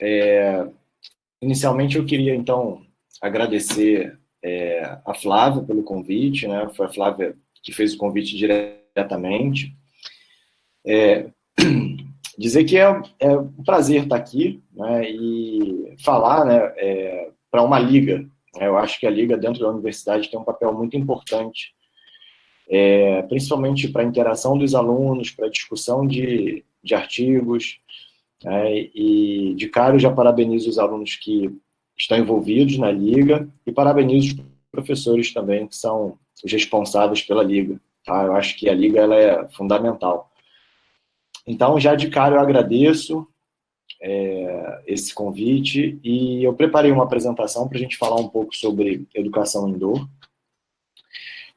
É, inicialmente eu queria então agradecer é, a Flávia pelo convite, né? Foi a Flávia que fez o convite diretamente. É, dizer que é, é, um prazer estar aqui né, e falar né, é, para uma liga. Né, eu acho que a liga dentro da universidade tem um papel muito importante, é, principalmente para a interação dos alunos, para a discussão de, de artigos. Né, e de cara eu já parabenizo os alunos que estão envolvidos na liga e parabenizo os professores também que são os responsáveis pela liga. Tá? Eu acho que a liga ela é fundamental. Então, já de cara eu agradeço é, esse convite e eu preparei uma apresentação para a gente falar um pouco sobre educação indoor.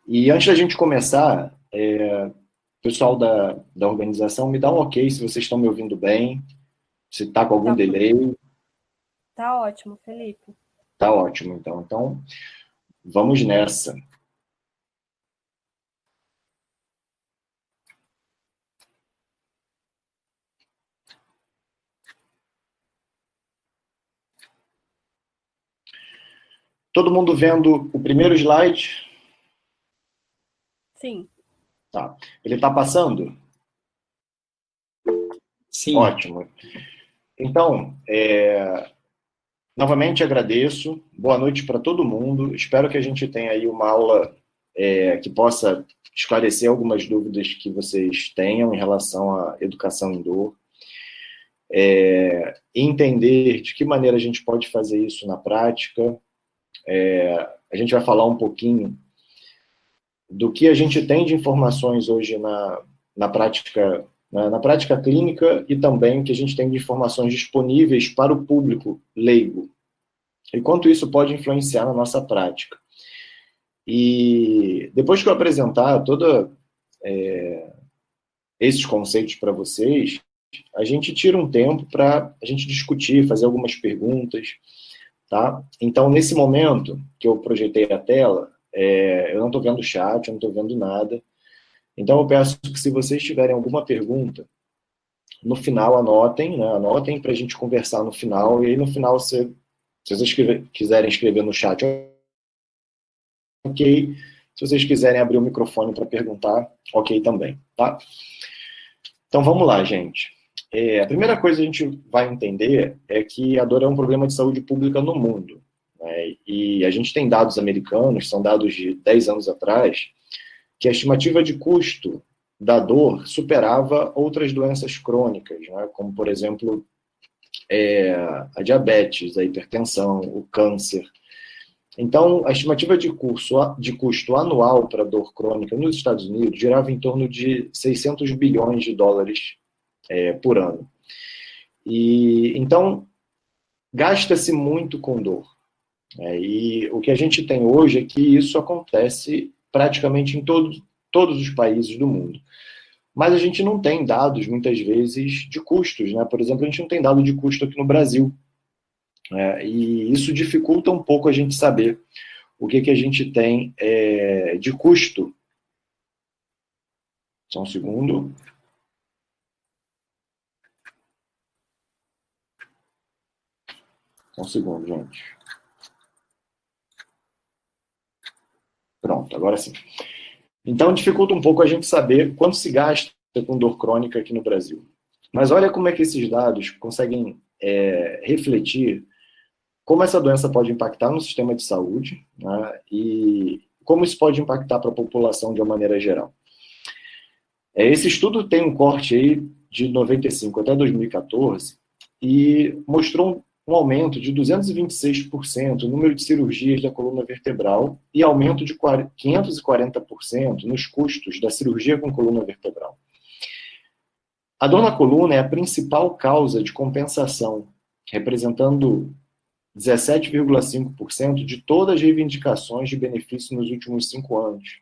E antes da gente começar, é, pessoal da, da organização, me dá um ok se vocês estão me ouvindo bem, se está com algum tá. delay. Tá ótimo, Felipe. Tá ótimo, então. Então, vamos nessa. Todo mundo vendo o primeiro slide? Sim. Tá. Ele está passando? Sim. Ótimo. Então, é... novamente agradeço. Boa noite para todo mundo. Espero que a gente tenha aí uma aula é, que possa esclarecer algumas dúvidas que vocês tenham em relação à educação em dor. É, entender de que maneira a gente pode fazer isso na prática, é, a gente vai falar um pouquinho do que a gente tem de informações hoje na, na prática na, na prática clínica e também que a gente tem de informações disponíveis para o público leigo e quanto isso pode influenciar na nossa prática. E depois que eu apresentar todos é, esses conceitos para vocês, a gente tira um tempo para a gente discutir, fazer algumas perguntas, Tá? Então, nesse momento que eu projetei a tela, é, eu não estou vendo o chat, eu não estou vendo nada. Então, eu peço que se vocês tiverem alguma pergunta, no final anotem, né? anotem para a gente conversar no final, e aí no final, se, se vocês quiserem escrever no chat, ok. Se vocês quiserem abrir o microfone para perguntar, ok também, tá? Então, vamos lá, gente. É, a primeira coisa que a gente vai entender é que a dor é um problema de saúde pública no mundo. Né? E a gente tem dados americanos, são dados de 10 anos atrás, que a estimativa de custo da dor superava outras doenças crônicas, né? como, por exemplo, é, a diabetes, a hipertensão, o câncer. Então, a estimativa de, curso, de custo anual para dor crônica nos Estados Unidos girava em torno de 600 bilhões de dólares é, por ano. E então gasta-se muito com dor. É, e o que a gente tem hoje é que isso acontece praticamente em todo, todos os países do mundo. Mas a gente não tem dados, muitas vezes, de custos. Né? Por exemplo, a gente não tem dado de custo aqui no Brasil. É, e isso dificulta um pouco a gente saber o que, que a gente tem é, de custo. Só um segundo. Um segundo, gente. Pronto, agora sim. Então, dificulta um pouco a gente saber quanto se gasta com dor crônica aqui no Brasil. Mas olha como é que esses dados conseguem é, refletir como essa doença pode impactar no sistema de saúde né, e como isso pode impactar para a população de uma maneira geral. É, esse estudo tem um corte aí de 95 até 2014 e mostrou um aumento de 226% no número de cirurgias da coluna vertebral e aumento de 540% nos custos da cirurgia com coluna vertebral. A dor na coluna é a principal causa de compensação, representando 17,5% de todas as reivindicações de benefício nos últimos cinco anos.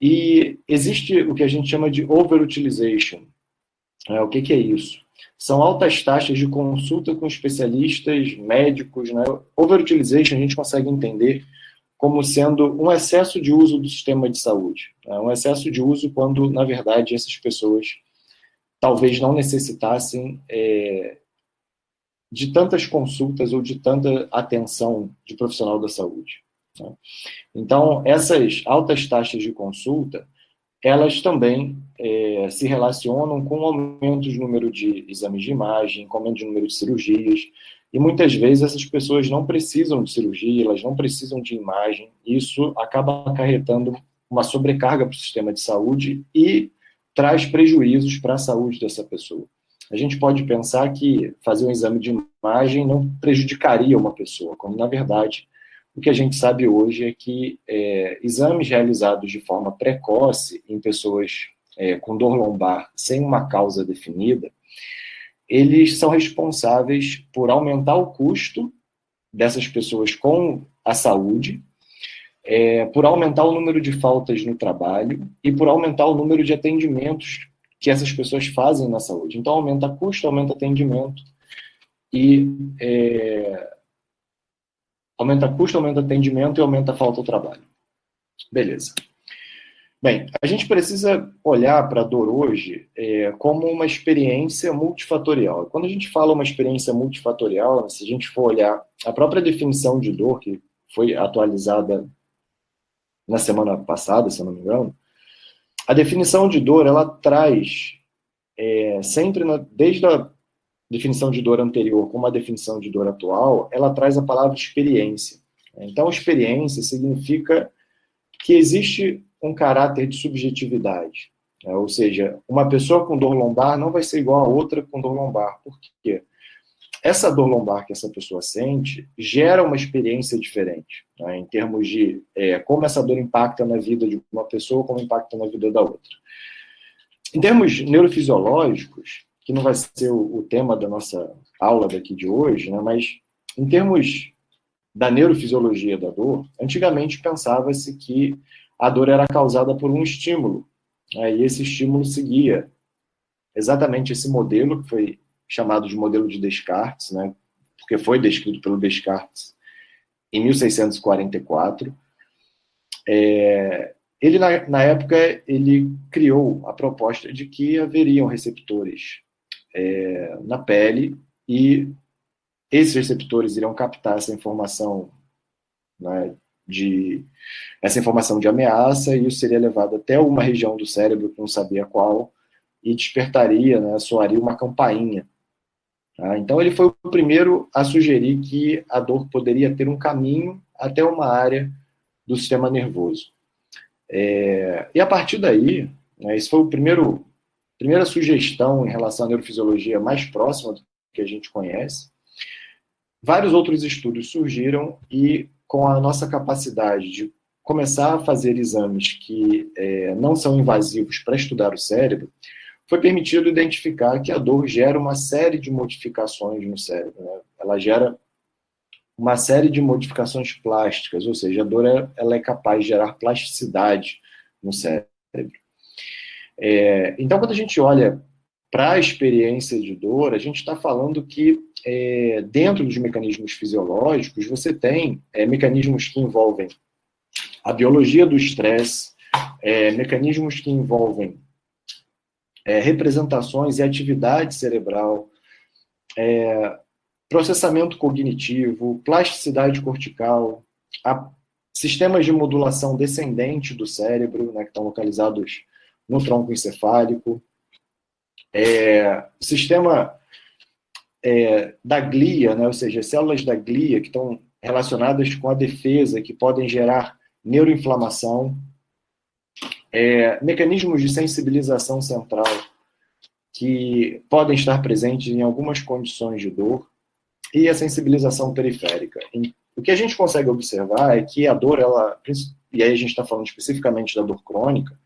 E existe o que a gente chama de overutilization. É, o que, que é isso? São altas taxas de consulta com especialistas, médicos. Né? Overutilization a gente consegue entender como sendo um excesso de uso do sistema de saúde. Né? Um excesso de uso quando, na verdade, essas pessoas talvez não necessitassem é, de tantas consultas ou de tanta atenção de profissional da saúde. Né? Então, essas altas taxas de consulta, elas também é, se relacionam com aumento do número de exames de imagem, com aumento do número de cirurgias, e muitas vezes essas pessoas não precisam de cirurgia, elas não precisam de imagem, isso acaba acarretando uma sobrecarga para o sistema de saúde e traz prejuízos para a saúde dessa pessoa. A gente pode pensar que fazer um exame de imagem não prejudicaria uma pessoa, quando na verdade o que a gente sabe hoje é que é, exames realizados de forma precoce em pessoas é, com dor lombar sem uma causa definida, eles são responsáveis por aumentar o custo dessas pessoas com a saúde, é, por aumentar o número de faltas no trabalho e por aumentar o número de atendimentos que essas pessoas fazem na saúde. Então, aumenta custo, aumenta atendimento e é, aumenta custo, aumenta atendimento e aumenta a falta do trabalho. Beleza. Bem, a gente precisa olhar para a dor hoje é, como uma experiência multifatorial. Quando a gente fala uma experiência multifatorial, se a gente for olhar a própria definição de dor, que foi atualizada na semana passada, se eu não me engano, a definição de dor, ela traz é, sempre, na, desde a definição de dor anterior como a definição de dor atual, ela traz a palavra experiência. Então, experiência significa que existe um caráter de subjetividade. Né? Ou seja, uma pessoa com dor lombar não vai ser igual a outra com dor lombar. Por quê? Essa dor lombar que essa pessoa sente gera uma experiência diferente, né? em termos de é, como essa dor impacta na vida de uma pessoa, como impacta na vida da outra. Em termos neurofisiológicos, que não vai ser o, tema da nossa aula daqui de hoje, né? mas em termos da neurofisiologia da dor, antigamente pensava-se que a dor era causada por um estímulo. Né? E esse estímulo seguia exatamente esse modelo, que foi chamado de modelo de Descartes, né? porque foi descrito pelo Descartes em 1644. É, ele, na, na, época, ele criou a proposta de que haveriam receptores é, na pele e esses receptores iriam captar essa informação né, de essa informação de ameaça e isso seria levado até uma região do cérebro que não sabia qual e despertaria, né, soaria uma campainha. Tá? Então ele foi o primeiro a sugerir que a dor poderia ter um caminho até uma área do sistema nervoso. É, e a partir daí, né, esse foi o primeiro primeira sugestão em relação à neurofisiologia mais próxima do que a gente conhece. Vários outros estudos surgiram e com a nossa capacidade de começar a fazer exames que é, não são invasivos para estudar o cérebro, foi permitido identificar que a dor gera uma série de modificações no cérebro. Né? Ela gera uma série de modificações plásticas, ou seja, a dor é, ela é capaz de gerar plasticidade no cérebro. É, então, quando a gente olha para a experiência de dor, a gente está falando que é, dentro dos mecanismos fisiológicos, você tem é, mecanismos que envolvem a biologia do estresse, é, mecanismos que envolvem é, representações e atividade cerebral, é, processamento cognitivo, plasticidade cortical, sistemas de modulação descendente do cérebro, né, que estão localizados no tronco encefálico, é, sistema é, da glia, né, ou seja, células da glia que estão relacionadas com a defesa, que podem gerar neuroinflamação, é, mecanismos de sensibilização central que podem estar presentes em algumas condições de dor e a sensibilização periférica. O que a gente consegue observar é que a dor, ela, e aí a gente está falando especificamente da dor crônica,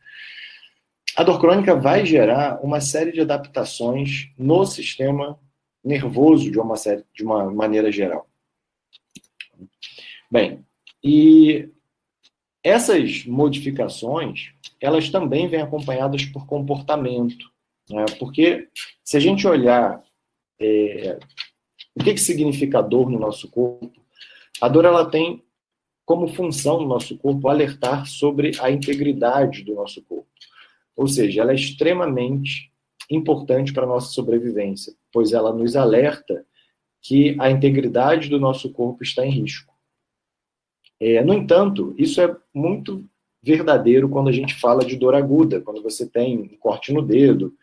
a dor crônica vai gerar uma série de adaptações no sistema nervoso de uma, série, de uma maneira geral. Bem, e essas modificações, elas também vêm acompanhadas por comportamento, né? porque se a gente olhar é, o que, que significa dor no nosso corpo, a dor ela tem como função no nosso corpo alertar sobre a integridade do nosso corpo. Ou seja, ela é extremamente importante para a nossa sobrevivência, pois ela nos alerta que a integridade do nosso corpo está em risco. É, no entanto, isso é muito verdadeiro quando a gente fala de dor aguda, quando você tem um corte no dedo,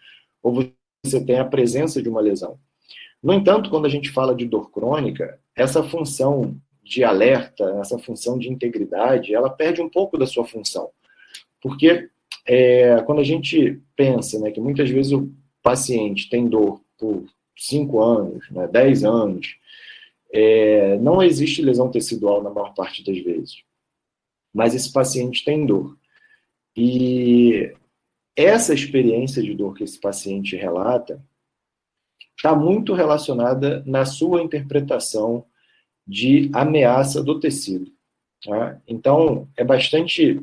ou você tem a presença de uma lesão. No entanto, quando a gente fala de dor crônica, essa função de alerta, essa função de integridade, ela perde um pouco da sua função. Porque é, quando a gente pensa né, que muitas vezes o paciente tem dor por 5 anos, né, 10 anos, é, não existe lesão tecidual na maior parte das vezes. Mas esse paciente tem dor. E essa experiência de dor que esse paciente relata está muito relacionada na sua interpretação de ameaça do tecido. Tá? Então, é bastante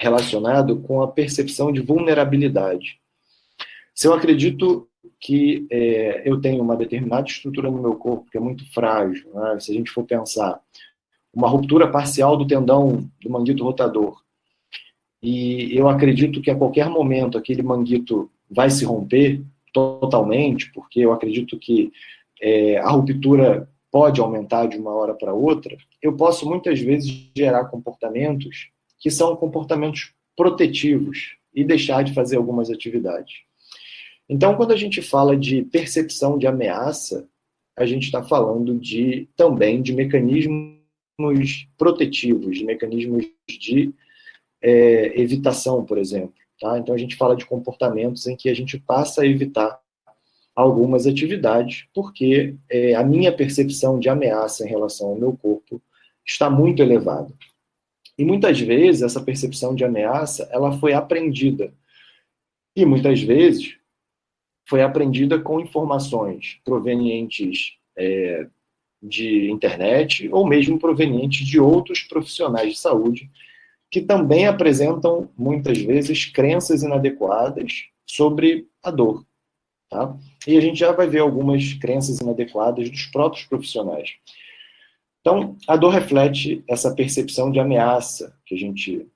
relacionado com a percepção de vulnerabilidade. Se eu acredito que é, eu tenho uma determinada estrutura no meu corpo que é muito frágil, né? se a gente for pensar uma ruptura parcial do tendão do manguito rotador, e eu acredito que a qualquer momento aquele manguito vai se romper totalmente, porque eu acredito que é, a ruptura pode aumentar de uma hora para outra, eu posso muitas vezes gerar comportamentos que são comportamentos protetivos e deixar de fazer algumas atividades. Então, quando a gente fala de percepção de ameaça, a gente está falando de também de mecanismos protetivos, de mecanismos de é, evitação, por exemplo. Tá? Então, a gente fala de comportamentos em que a gente passa a evitar algumas atividades, porque é, a minha percepção de ameaça em relação ao meu corpo está muito elevada. E muitas vezes essa percepção de ameaça ela foi aprendida. E muitas vezes foi aprendida com informações provenientes é, de internet ou mesmo provenientes de outros profissionais de saúde que também apresentam muitas vezes crenças inadequadas sobre a dor. Tá? E a gente já vai ver algumas crenças inadequadas dos próprios profissionais. Então, a dor reflete essa percepção de ameaça que a gente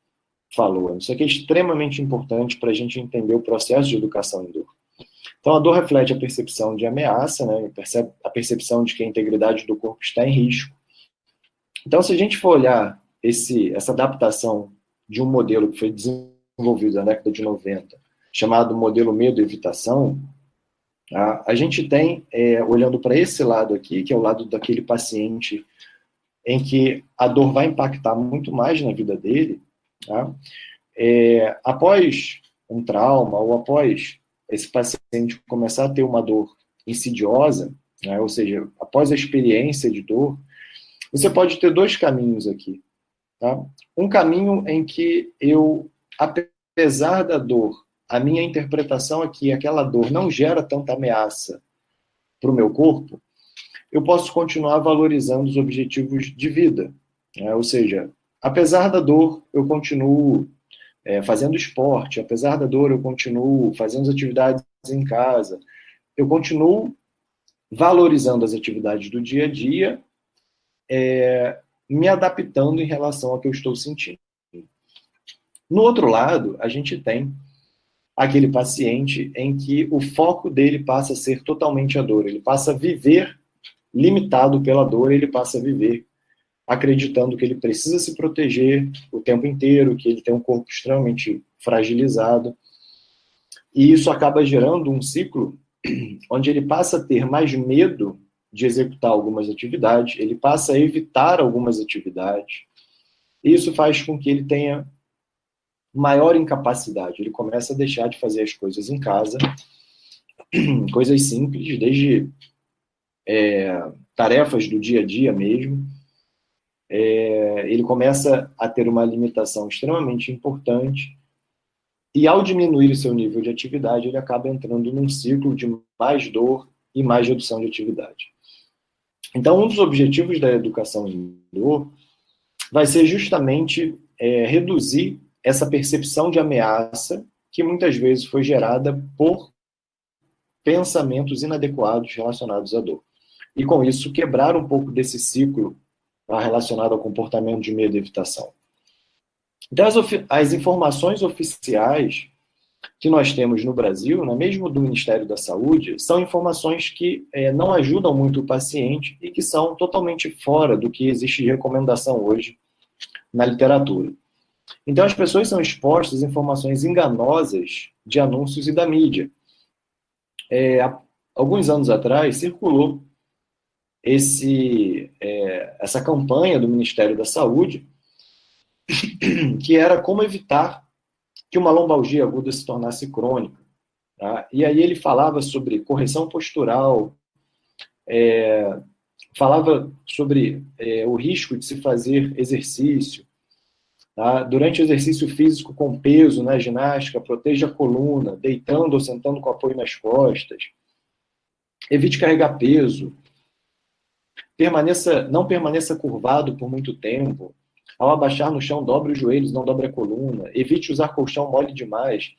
falou. Isso aqui é extremamente importante para a gente entender o processo de educação em dor. Então, a dor reflete a percepção de ameaça, né? a percepção de que a integridade do corpo está em risco. Então, se a gente for olhar esse, essa adaptação de um modelo que foi desenvolvido na década de 90, chamado modelo medo e evitação, a, a gente tem, é, olhando para esse lado aqui, que é o lado daquele paciente em que a dor vai impactar muito mais na vida dele, tá? é, após um trauma ou após esse paciente começar a ter uma dor insidiosa, né, ou seja, após a experiência de dor, você pode ter dois caminhos aqui. Tá? Um caminho em que eu, apesar da dor, a minha interpretação é que aquela dor não gera tanta ameaça para o meu corpo, eu posso continuar valorizando os objetivos de vida. Né? Ou seja, apesar da dor, eu continuo é, fazendo esporte, apesar da dor, eu continuo fazendo as atividades em casa, eu continuo valorizando as atividades do dia a dia, é, me adaptando em relação ao que eu estou sentindo. No outro lado, a gente tem aquele paciente em que o foco dele passa a ser totalmente a dor, ele passa a viver limitado pela dor, ele passa a viver acreditando que ele precisa se proteger o tempo inteiro, que ele tem um corpo extremamente fragilizado. E isso acaba gerando um ciclo onde ele passa a ter mais medo de executar algumas atividades, ele passa a evitar algumas atividades. Isso faz com que ele tenha maior incapacidade. Ele começa a deixar de fazer as coisas em casa, coisas simples, desde é, tarefas do dia a dia mesmo. É, ele começa a ter uma limitação extremamente importante e ao diminuir o seu nível de atividade, ele acaba entrando num ciclo de mais dor e mais redução de atividade. Então, um dos objetivos da educação em dor vai ser justamente é, reduzir essa percepção de ameaça que muitas vezes foi gerada por pensamentos inadequados relacionados à dor. E com isso, quebrar um pouco desse ciclo tá, relacionado ao comportamento de medo e evitação. Então, as, as informações oficiais que nós temos no Brasil, né, mesmo do Ministério da Saúde, são informações que é, não ajudam muito o paciente e que são totalmente fora do que existe de recomendação hoje na literatura. Então, as pessoas são expostas a informações enganosas de anúncios e da mídia. É, alguns anos atrás, circulou esse, é, essa campanha do Ministério da Saúde, que era como evitar que uma lombalgia aguda se tornasse crônica. Tá? E aí ele falava sobre correção postural, é, falava sobre é, o risco de se fazer exercício. Tá? Durante o exercício físico com peso na né, ginástica, proteja a coluna, deitando ou sentando com apoio nas costas. Evite carregar peso. Permaneça, não permaneça curvado por muito tempo. Ao abaixar no chão, dobre os joelhos, não dobre a coluna. Evite usar colchão mole demais.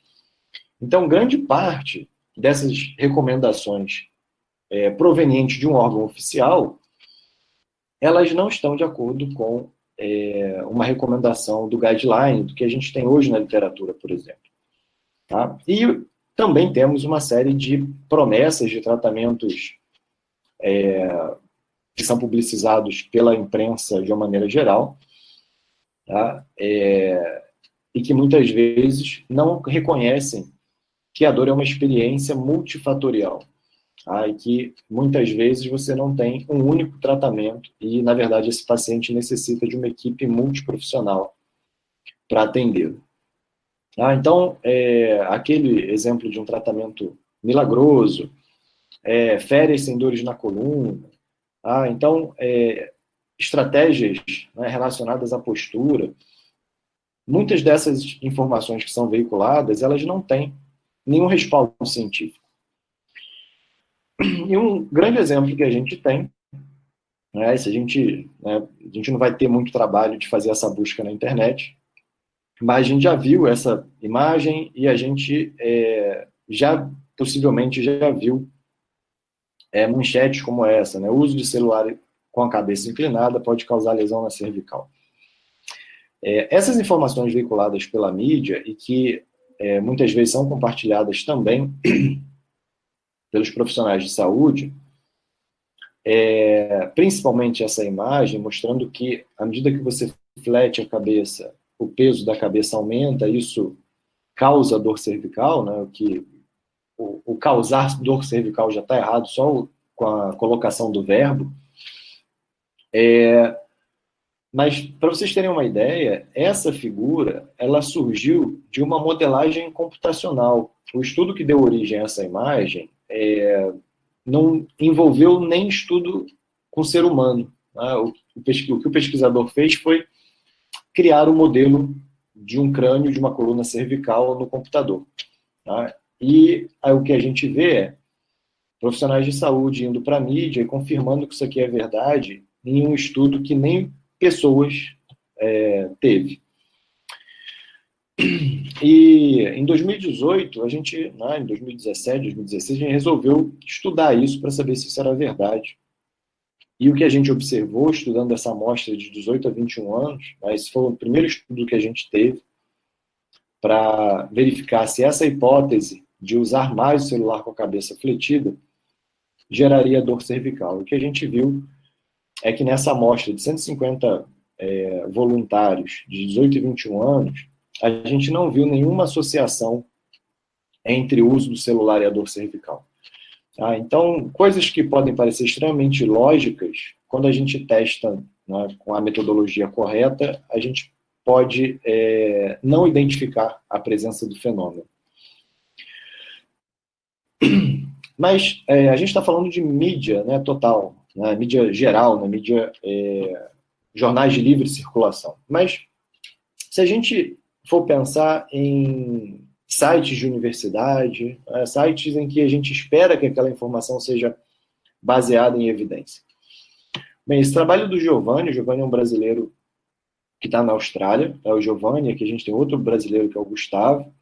Então, grande parte dessas recomendações é, provenientes de um órgão oficial, elas não estão de acordo com é, uma recomendação do guideline, do que a gente tem hoje na literatura, por exemplo. Tá? E também temos uma série de promessas de tratamentos é, que são publicizados pela imprensa de uma maneira geral, tá? É, e que muitas vezes não reconhecem que a dor é uma experiência multifatorial, tá? e que muitas vezes você não tem um único tratamento e, na verdade, esse paciente necessita de uma equipe multiprofissional para atendê-lo. Ah, então, é, aquele exemplo de um tratamento milagroso, é, férias sem dores na coluna, ah, então, é, estratégias né, relacionadas à postura, muitas dessas informações que são veiculadas, elas não têm nenhum respaldo científico. E um grande exemplo que a gente tem, né, se a gente, né, a gente não vai ter muito trabalho de fazer essa busca na internet, mas a gente já viu essa imagem e a gente é, já possivelmente já viu é, manchetes como essa, né? O uso de celular com a cabeça inclinada pode causar lesão na cervical. É, essas informações veiculadas pela mídia e que é, muitas vezes são compartilhadas também pelos profissionais de saúde, é, principalmente essa imagem mostrando que à medida que você flete a cabeça, o peso da cabeça aumenta, isso causa dor cervical, né, o que o, o causar dor cervical já está errado só com a colocação do verbo, é, mas para vocês terem uma ideia, essa figura ela surgiu de uma modelagem computacional. O estudo que deu origem a essa imagem é, não envolveu nem estudo com ser humano. Né? O, o, o que o pesquisador fez foi criar o um modelo de um crânio de uma coluna cervical no computador. Tá? E aí, o que a gente vê é profissionais de saúde indo para a mídia e confirmando que isso aqui é verdade em um estudo que nem pessoas é, teve. E em 2018, a gente, né, em 2017, 2016, a gente resolveu estudar isso para saber se isso era verdade. E o que a gente observou, estudando essa amostra de 18 a 21 anos, né, esse foi o primeiro estudo que a gente teve para verificar se essa hipótese de usar mais o celular com a cabeça fletida geraria dor cervical. O que a gente viu é que nessa amostra de 150 é, voluntários de 18 e 21 anos, a gente não viu nenhuma associação entre o uso do celular e a dor cervical. Tá? Então, coisas que podem parecer extremamente lógicas, quando a gente testa né, com a metodologia correta, a gente pode é, não identificar a presença do fenômeno. Mas é, a gente está falando de mídia né, total, na mídia geral, na mídia é, jornais de livre circulação. Mas se a gente for pensar em sites de universidade, é, sites em que a gente espera que aquela informação seja baseada em evidência. Bem, esse trabalho do Giovanni, o Giovanni é um brasileiro que está na Austrália, é o Giovanni, aqui a gente tem outro brasileiro que é o Gustavo,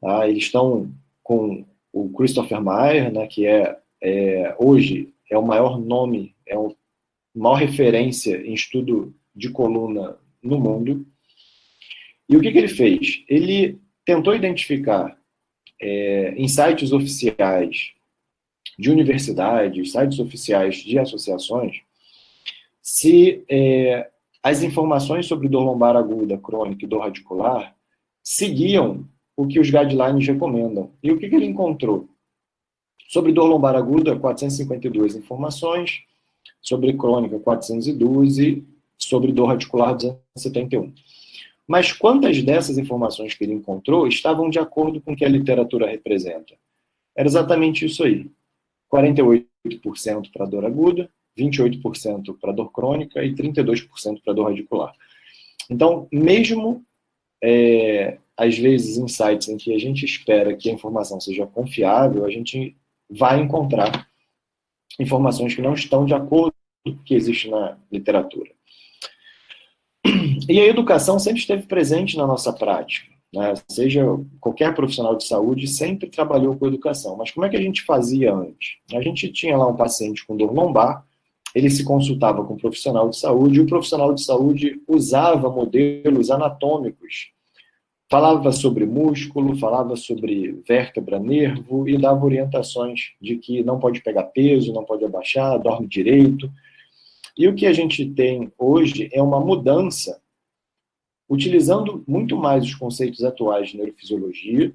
tá? eles estão com o Christopher Mayer, né, que é, é hoje é o maior nome, é a maior referência em estudo de coluna no mundo. E o que, que ele fez? Ele tentou identificar é, em sites oficiais de universidades, sites oficiais de associações, se é, as informações sobre dor lombar aguda, crônica e dor radicular seguiam o que os guidelines recomendam. E o que, que ele encontrou? Sobre dor lombar aguda, 452 informações, sobre crônica, 412, sobre dor radicular, 271. Mas quantas dessas informações que ele encontrou estavam de acordo com o que a literatura representa? Era exatamente isso aí. 48% para dor aguda, 28% para dor crônica e 32% para dor radicular. Então, mesmo é, às vezes em sites em que a gente espera que a informação seja confiável, a gente vai encontrar informações que não estão de acordo com o que existe na literatura. E a educação sempre esteve presente na nossa prática. Né? Seja qualquer profissional de saúde sempre trabalhou com educação. Mas como é que a gente fazia antes? A gente tinha lá um paciente com dor lombar, ele se consultava com um profissional de saúde, e o profissional de saúde usava modelos anatômicos. Falava sobre músculo, falava sobre vértebra, nervo e dava orientações de que não pode pegar peso, não pode abaixar, dorme direito. E o que a gente tem hoje é uma mudança, utilizando muito mais os conceitos atuais de neurofisiologia,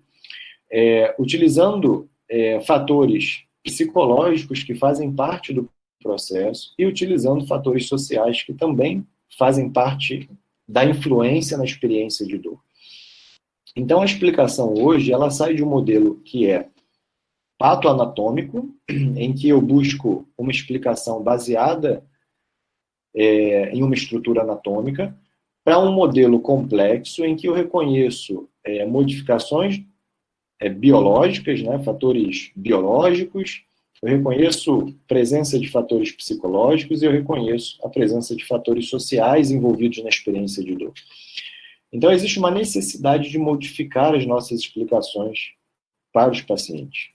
é, utilizando é, fatores psicológicos que fazem parte do processo e utilizando fatores sociais que também fazem parte da influência na experiência de dor. Então, a explicação hoje, ela sai de um modelo que é patoanatômico, em que eu busco uma explicação baseada é, em uma estrutura anatômica, para um modelo complexo em que eu reconheço é, modificações é, biológicas, né, fatores biológicos, eu reconheço presença de fatores psicológicos e eu reconheço a presença de fatores sociais envolvidos na experiência de dor. Então, existe uma necessidade de modificar as nossas explicações para os pacientes.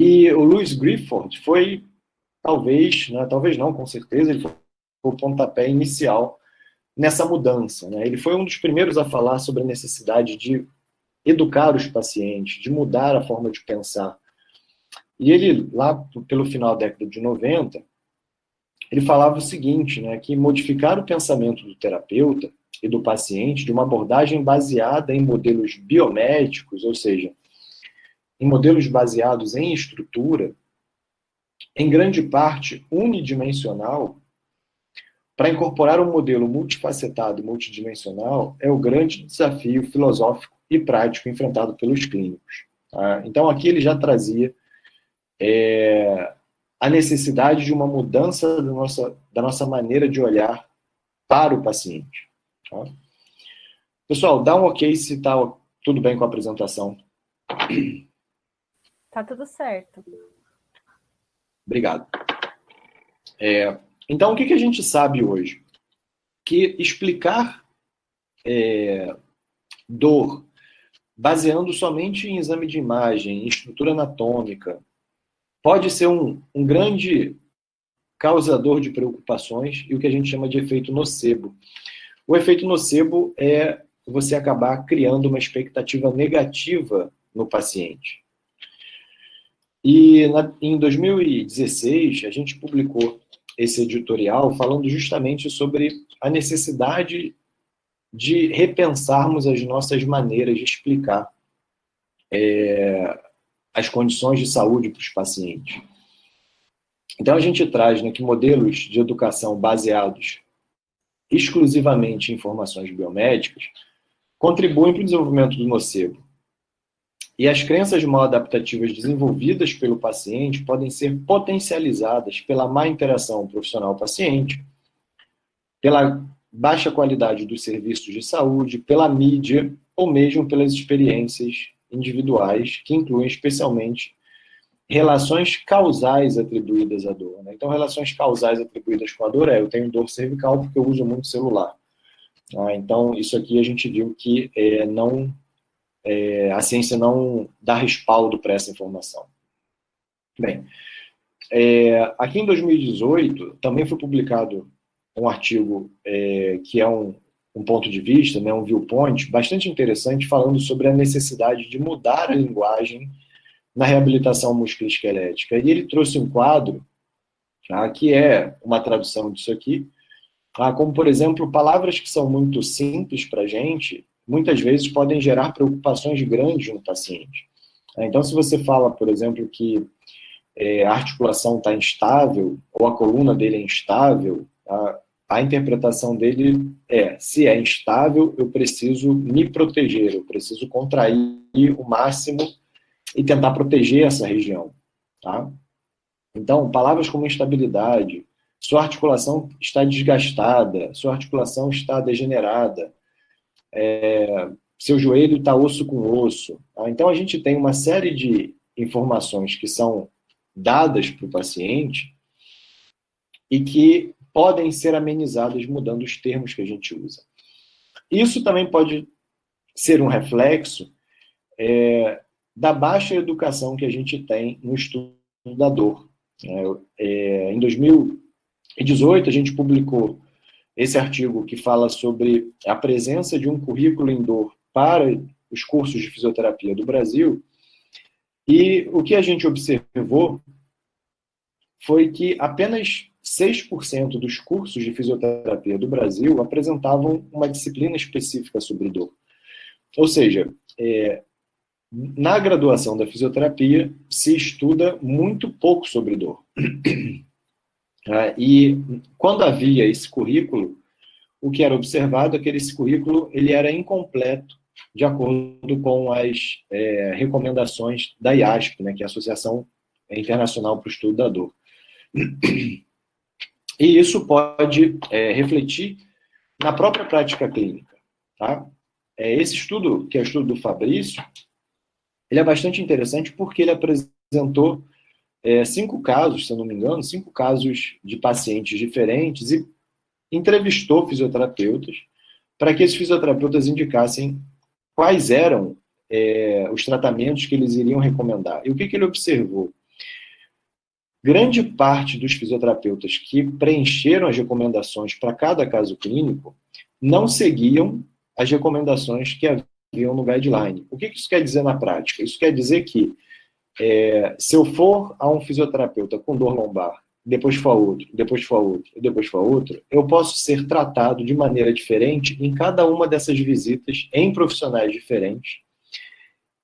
E o Louis Grifford foi, talvez, né, talvez não, com certeza, ele foi o pontapé inicial nessa mudança. Né? Ele foi um dos primeiros a falar sobre a necessidade de educar os pacientes, de mudar a forma de pensar, e ele, lá pelo final da década de 90, ele falava o seguinte, né, que modificar o pensamento do terapeuta e do paciente de uma abordagem baseada em modelos biomédicos, ou seja, em modelos baseados em estrutura, em grande parte unidimensional, para incorporar um modelo multifacetado e multidimensional é o grande desafio filosófico e prático enfrentado pelos clínicos. Tá? Então, aqui ele já trazia é, a necessidade de uma mudança da nossa, da nossa maneira de olhar para o paciente. Tá? Pessoal, dá um ok se está tudo bem com a apresentação. Tá tudo certo. Obrigado. É, então, o que, que a gente sabe hoje? Que explicar é, dor baseando somente em exame de imagem, em estrutura anatômica, pode ser um, um grande causador de preocupações e o que a gente chama de efeito nocebo. O efeito nocebo é você acabar criando uma expectativa negativa no paciente. E na, em 2016, a gente publicou esse editorial falando justamente sobre a necessidade de repensarmos as nossas maneiras de explicar é, as condições de saúde para os pacientes. Então, a gente traz né, que modelos de educação baseados exclusivamente em informações biomédicas contribuem para o desenvolvimento do nocebo. E as crenças mal adaptativas desenvolvidas pelo paciente podem ser potencializadas pela má interação profissional-paciente, pela baixa qualidade dos serviços de saúde, pela mídia ou mesmo pelas experiências individuais, que incluem especialmente relações causais atribuídas à dor. Né? Então, relações causais atribuídas com a dor é: eu tenho dor cervical porque eu uso muito celular. Ah, então, isso aqui a gente viu que é, não é, a ciência não dá respaldo para essa informação. Bem, é, aqui em 2018 também foi publicado um artigo é, que é um, um ponto de vista, né, um viewpoint bastante interessante, falando sobre a necessidade de mudar a linguagem na reabilitação musculoesquelética. E ele trouxe um quadro, tá, que é uma tradução disso aqui, tá, como, por exemplo, palavras que são muito simples para a gente, muitas vezes podem gerar preocupações grandes no paciente. Tá, então, se você fala, por exemplo, que é, a articulação está instável, ou a coluna dele é instável, a, a interpretação dele é: se é instável, eu preciso me proteger, eu preciso contrair o máximo e tentar proteger essa região, tá? Então, palavras como instabilidade, sua articulação está desgastada, sua articulação está degenerada, é, seu joelho está osso com osso. Tá? Então, a gente tem uma série de informações que são dadas para o paciente e que podem ser amenizadas mudando os termos que a gente usa. Isso também pode ser um reflexo é, da baixa educação que a gente tem no estudo da dor. É, é, em 2018, a gente publicou esse artigo que fala sobre a presença de um currículo em dor para os cursos de fisioterapia do Brasil. E o que a gente observou foi que apenas 6% dos cursos de fisioterapia do Brasil apresentavam uma disciplina específica sobre dor. Ou seja, é, na graduação da fisioterapia, se estuda muito pouco sobre dor. Ah, e quando havia esse currículo, o que era observado é que esse currículo ele era incompleto de acordo com as é, recomendações da IASP, né, que é a Associação Internacional para o Estudo da Dor. E isso pode é, refletir na própria prática clínica. Tá? É, esse estudo, que é o estudo do Fabrício, ele é bastante interessante porque ele apresentou é, cinco casos, se eu não me engano, cinco casos de pacientes diferentes e entrevistou fisioterapeutas para que esses fisioterapeutas indicassem quais eram é, os tratamentos que eles iriam recomendar. E o que, que ele observou? Grande parte dos fisioterapeutas que preencheram as recomendações para cada caso clínico não seguiam as recomendações que haviam no guideline. O que isso quer dizer na prática? Isso quer dizer que é, se eu for a um fisioterapeuta com dor lombar, depois for outro, depois for outro, depois for outro, eu posso ser tratado de maneira diferente em cada uma dessas visitas em profissionais diferentes.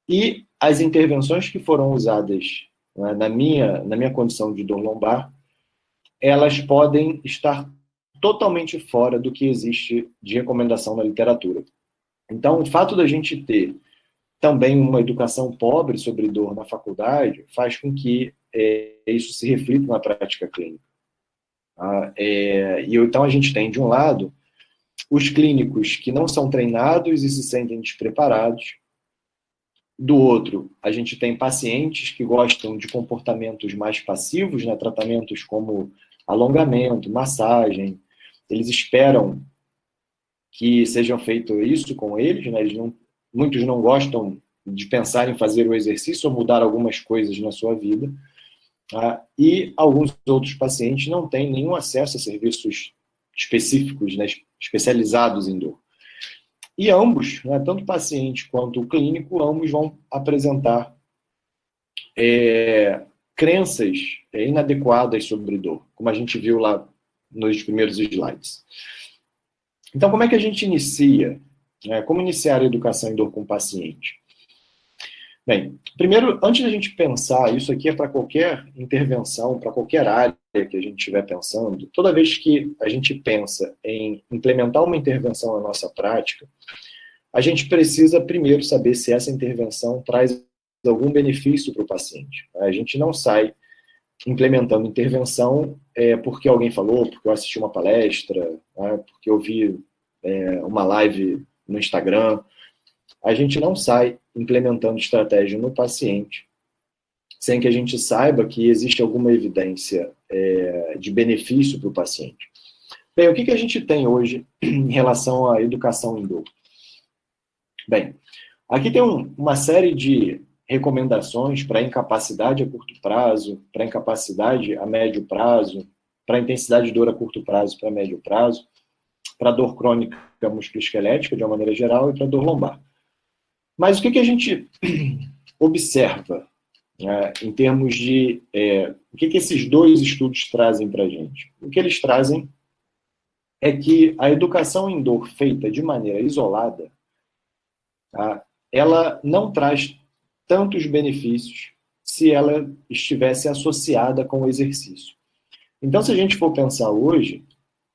E as intervenções que foram usadas na, minha, na minha condição de dor lombar, elas podem estar totalmente fora do que existe de recomendação na literatura. Então, o fato da gente ter também uma educação pobre sobre dor na faculdade faz com que é, isso se reflita na prática clínica. Tá? É, e então a gente tem, de um lado, os clínicos que não são treinados e se sentem despreparados. Do outro, a gente tem pacientes que gostam de comportamentos mais passivos, né, tratamentos como alongamento, massagem. Eles esperam que sejam feito isso com eles, né? Eles não, muitos não gostam de pensar em fazer o exercício ou mudar algumas coisas na sua vida. Tá? E alguns outros pacientes não têm nenhum acesso a serviços específicos, né, especializados em dor. E ambos, né, tanto o paciente quanto o clínico, ambos vão apresentar é, crenças é, inadequadas sobre dor, como a gente viu lá nos primeiros slides. Então, como é que a gente inicia? Né? Como iniciar a educação em dor com o paciente? Bem, primeiro, antes da gente pensar, isso aqui é para qualquer intervenção, para qualquer área que a gente estiver pensando, toda vez que a gente pensa em implementar uma intervenção na nossa prática, a gente precisa primeiro saber se essa intervenção traz algum benefício para o paciente. A gente não sai implementando intervenção é, porque alguém falou, porque eu assisti uma palestra, né, porque eu vi é, uma live no Instagram. A gente não sai implementando estratégia no paciente sem que a gente saiba que existe alguma evidência é, de benefício para o paciente. Bem, o que, que a gente tem hoje em relação à educação em dor? Bem, aqui tem um, uma série de recomendações para incapacidade a curto prazo, para incapacidade a médio prazo, para intensidade de dor a curto prazo, para médio prazo. para dor crônica musculoesquelética, de uma maneira geral, e para dor lombar. Mas o que, que a gente observa né, em termos de é, o que, que esses dois estudos trazem para a gente? O que eles trazem é que a educação em dor feita de maneira isolada, tá, ela não traz tantos benefícios se ela estivesse associada com o exercício. Então, se a gente for pensar hoje,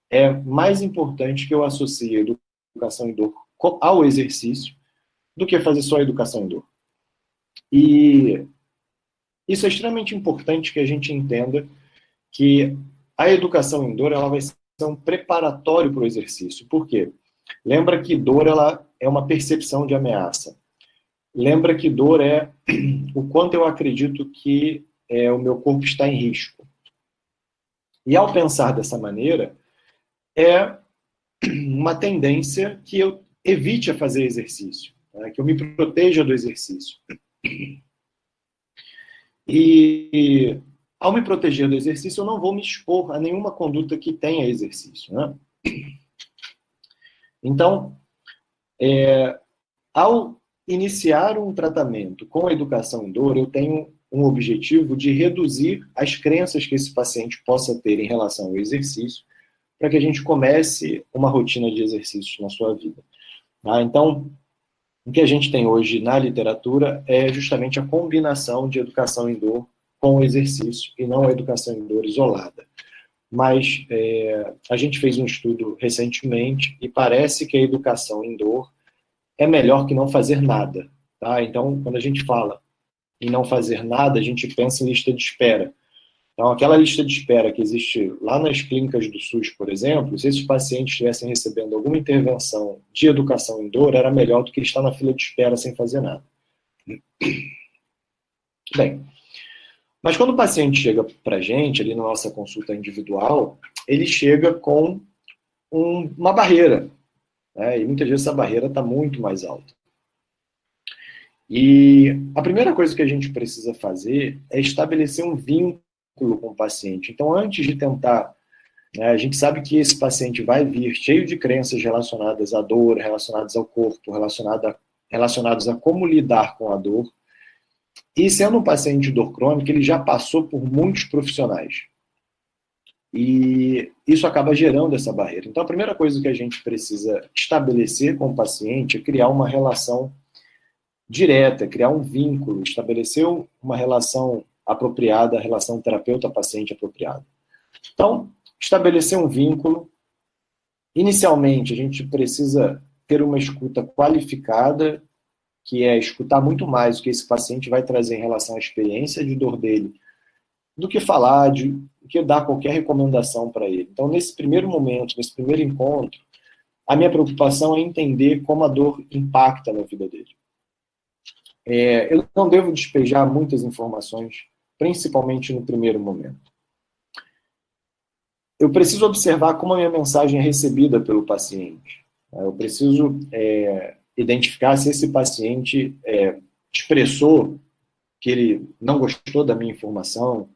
é mais importante que eu associe a educação em dor ao exercício do que fazer só a educação em dor. E isso é extremamente importante que a gente entenda que a educação em dor ela vai ser um preparatório para o exercício. Por quê? Lembra que dor ela é uma percepção de ameaça. Lembra que dor é o quanto eu acredito que é, o meu corpo está em risco. E ao pensar dessa maneira, é uma tendência que eu evite a fazer exercício, né? que eu me proteja do exercício. E ao me proteger do exercício, eu não vou me expor a nenhuma conduta que tenha exercício. Né? Então, é, ao iniciar um tratamento com a educação em dor, eu tenho um objetivo de reduzir as crenças que esse paciente possa ter em relação ao exercício, para que a gente comece uma rotina de exercícios na sua vida. Tá? Então, o que a gente tem hoje na literatura é justamente a combinação de educação em dor com exercício, e não a educação em dor isolada. Mas é, a gente fez um estudo recentemente e parece que a educação em dor é melhor que não fazer nada. Tá? Então, quando a gente fala em não fazer nada, a gente pensa em lista de espera. Então, aquela lista de espera que existe lá nas clínicas do SUS, por exemplo, se esses pacientes estivessem recebendo alguma intervenção de educação em dor, era melhor do que estar na fila de espera sem fazer nada. Bem, mas quando o paciente chega para a gente, ali na nossa consulta individual, ele chega com um, uma barreira. Né? E muitas vezes essa barreira está muito mais alta. E a primeira coisa que a gente precisa fazer é estabelecer um vínculo com o paciente. Então, antes de tentar, né, a gente sabe que esse paciente vai vir cheio de crenças relacionadas à dor, relacionadas ao corpo, relacionada, relacionadas a como lidar com a dor. E sendo um paciente de dor crônica, ele já passou por muitos profissionais. E isso acaba gerando essa barreira. Então, a primeira coisa que a gente precisa estabelecer com o paciente é criar uma relação direta, criar um vínculo, estabelecer uma relação apropriada, a relação terapeuta-paciente apropriada. Então, estabelecer um vínculo. Inicialmente, a gente precisa ter uma escuta qualificada, que é escutar muito mais o que esse paciente vai trazer em relação à experiência de dor dele, do que falar, de, do que dar qualquer recomendação para ele. Então, nesse primeiro momento, nesse primeiro encontro, a minha preocupação é entender como a dor impacta na vida dele. É, eu não devo despejar muitas informações, principalmente no primeiro momento. Eu preciso observar como a minha mensagem é recebida pelo paciente. Eu preciso é, identificar se esse paciente é, expressou que ele não gostou da minha informação,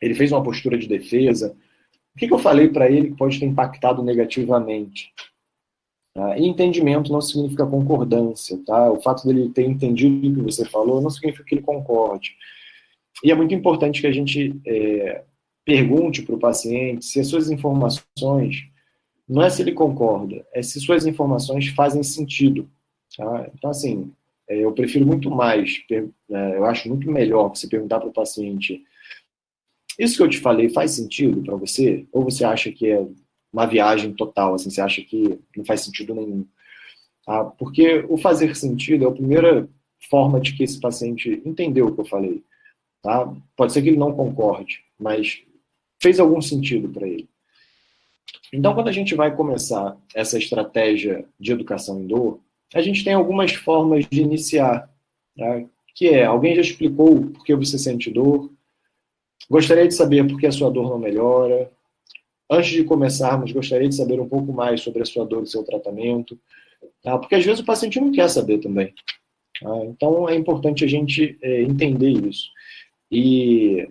ele fez uma postura de defesa. O que, que eu falei para ele que pode ter impactado negativamente? Tá? E entendimento não significa concordância, tá? O fato dele ter entendido o que você falou não significa que ele concorde. E é muito importante que a gente é, pergunte para o paciente se as suas informações, não é se ele concorda, é se suas informações fazem sentido. Tá? Então, assim, é, eu prefiro muito mais, né, eu acho muito melhor você perguntar para o paciente: isso que eu te falei faz sentido para você? Ou você acha que é uma viagem total, assim, você acha que não faz sentido nenhum. Tá? Porque o fazer sentido é a primeira forma de que esse paciente entendeu o que eu falei. Tá? Pode ser que ele não concorde, mas fez algum sentido para ele. Então, quando a gente vai começar essa estratégia de educação em dor, a gente tem algumas formas de iniciar, tá? que é, alguém já explicou por que você sente dor, gostaria de saber por que a sua dor não melhora, Antes de começarmos, gostaria de saber um pouco mais sobre a sua dor e seu tratamento, tá? porque às vezes o paciente não quer saber também. Tá? Então é importante a gente é, entender isso. E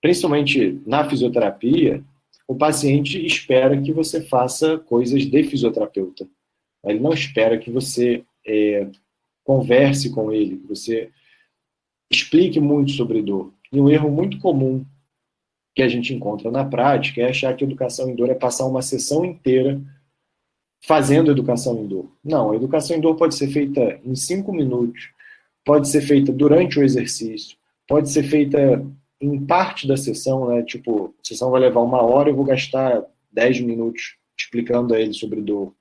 principalmente na fisioterapia, o paciente espera que você faça coisas de fisioterapeuta. Ele não espera que você é, converse com ele, que você explique muito sobre dor. E um erro muito comum que a gente encontra na prática é achar que educação em dor é passar uma sessão inteira fazendo educação em dor. Não, a educação em dor pode ser feita em cinco minutos, pode ser feita durante o exercício, pode ser feita em parte da sessão, né? Tipo, a sessão vai levar uma hora, eu vou gastar dez minutos explicando a ele sobre dor.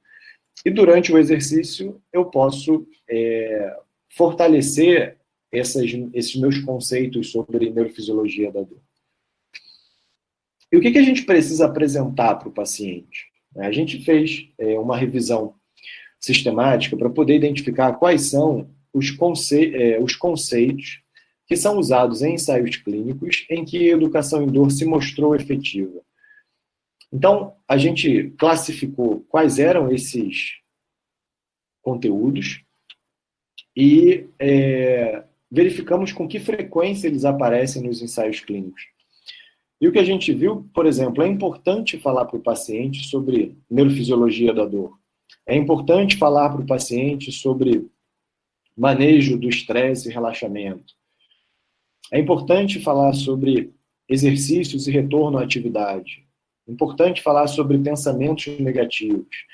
E durante o exercício, eu posso é, fortalecer essas, esses meus conceitos sobre neurofisiologia da dor. E o que, que a gente precisa apresentar para o paciente? A gente fez é, uma revisão sistemática para poder identificar quais são os, conce é, os conceitos que são usados em ensaios clínicos em que a educação em dor se mostrou efetiva. Então, a gente classificou quais eram esses conteúdos e é, verificamos com que frequência eles aparecem nos ensaios clínicos. E o que a gente viu, por exemplo, é importante falar para o paciente sobre neurofisiologia da dor. É importante falar para o paciente sobre manejo do estresse e relaxamento. É importante falar sobre exercícios e retorno à atividade. É importante falar sobre pensamentos negativos.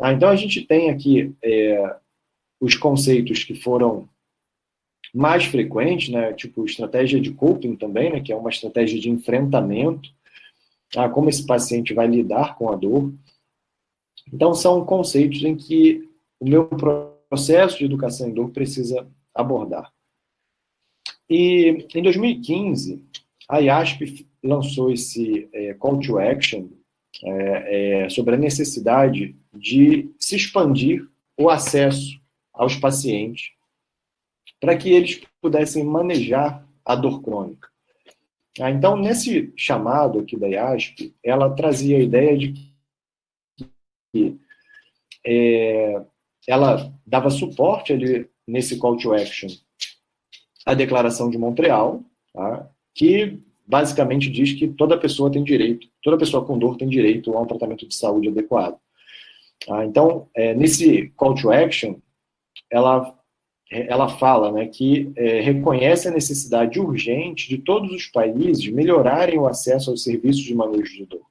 Ah, então a gente tem aqui é, os conceitos que foram mais frequentes, né, tipo estratégia de coping também, né, que é uma estratégia de enfrentamento, ah, como esse paciente vai lidar com a dor. Então são conceitos em que o meu processo de educação em dor precisa abordar. E em 2015, a IASP lançou esse é, call to action é, é, sobre a necessidade de se expandir o acesso aos pacientes para que eles pudessem manejar a dor crônica. Ah, então, nesse chamado aqui da IASP, ela trazia a ideia de que é, ela dava suporte ali nesse call to action à Declaração de Montreal, tá? que basicamente diz que toda pessoa tem direito, toda pessoa com dor tem direito a um tratamento de saúde adequado. Ah, então, é, nesse call to action, ela, ela fala né, que é, reconhece a necessidade urgente de todos os países melhorarem o acesso aos serviços de manejo de dor.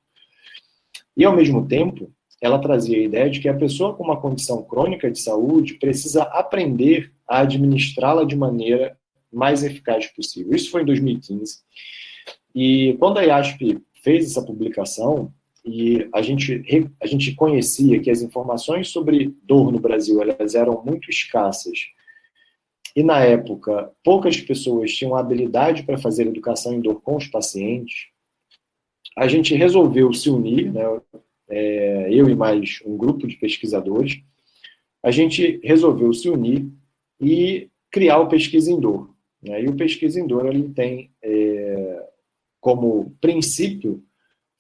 E, ao mesmo tempo, ela trazia a ideia de que a pessoa com uma condição crônica de saúde precisa aprender a administrá-la de maneira mais eficaz possível. Isso foi em 2015. E quando a IASP fez essa publicação, e a gente, a gente conhecia que as informações sobre dor no Brasil elas eram muito escassas. E na época, poucas pessoas tinham habilidade para fazer educação em dor com os pacientes. A gente resolveu se unir, né, é, eu e mais um grupo de pesquisadores, a gente resolveu se unir e criar o Pesquisa em Dor. Né, e o Pesquisa em Dor ele tem é, como princípio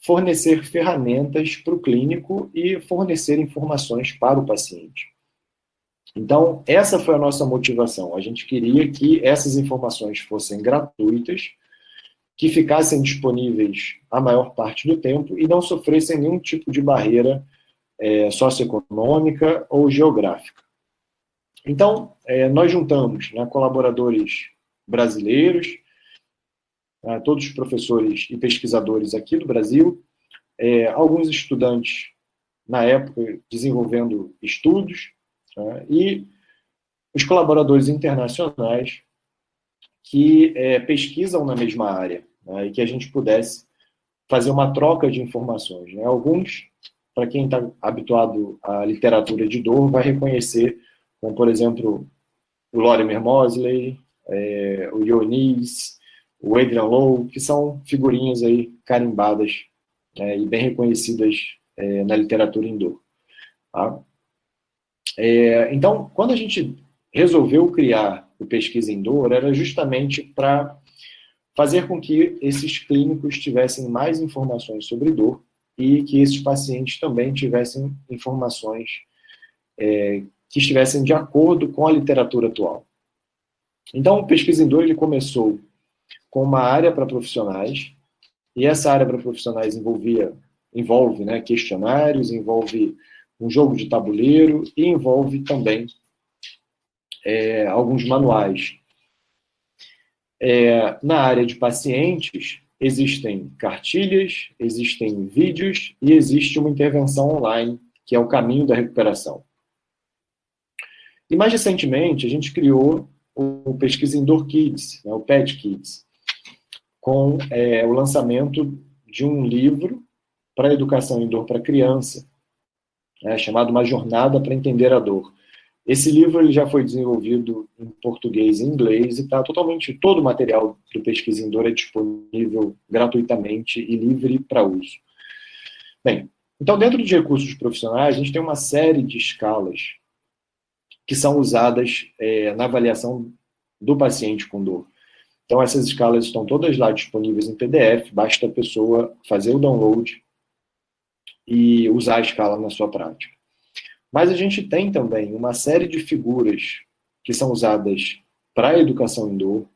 fornecer ferramentas para o clínico e fornecer informações para o paciente. Então, essa foi a nossa motivação. A gente queria que essas informações fossem gratuitas, que ficassem disponíveis a maior parte do tempo e não sofressem nenhum tipo de barreira é, socioeconômica ou geográfica. Então, é, nós juntamos né, colaboradores brasileiros, né, todos os professores e pesquisadores aqui do Brasil, é, alguns estudantes, na época, desenvolvendo estudos, né, e os colaboradores internacionais que é, pesquisam na mesma área, né, e que a gente pudesse fazer uma troca de informações. Né. Alguns, para quem está habituado à literatura de dor, vai reconhecer, como, por exemplo, o Lorimer Mosley, é, o Ionis, o Adrian Lowe, que são figurinhas aí carimbadas é, e bem reconhecidas é, na literatura indoor. Tá? É, então, quando a gente resolveu criar o Pesquisa Indoor, era justamente para fazer com que esses clínicos tivessem mais informações sobre dor e que esses pacientes também tivessem informações é, que estivessem de acordo com a literatura atual. Então, o Pesquisa Indoor ele começou com uma área para profissionais, e essa área para profissionais envolvia envolve né, questionários, envolve um jogo de tabuleiro e envolve também é, alguns manuais. É, na área de pacientes, existem cartilhas, existem vídeos e existe uma intervenção online, que é o caminho da recuperação. E mais recentemente, a gente criou o Pesquisa Indoor Kids, né, o PET Kids, com é, o lançamento de um livro para educação indoor para criança, né, chamado Uma Jornada para Entender a Dor. Esse livro ele já foi desenvolvido em português e inglês e está totalmente todo o material do Pesquisa Indoor é disponível gratuitamente e livre para uso. Bem, então dentro de recursos profissionais a gente tem uma série de escalas que são usadas é, na avaliação do paciente com dor. Então essas escalas estão todas lá disponíveis em PDF, basta a pessoa fazer o download e usar a escala na sua prática. Mas a gente tem também uma série de figuras que são usadas para a educação em dor.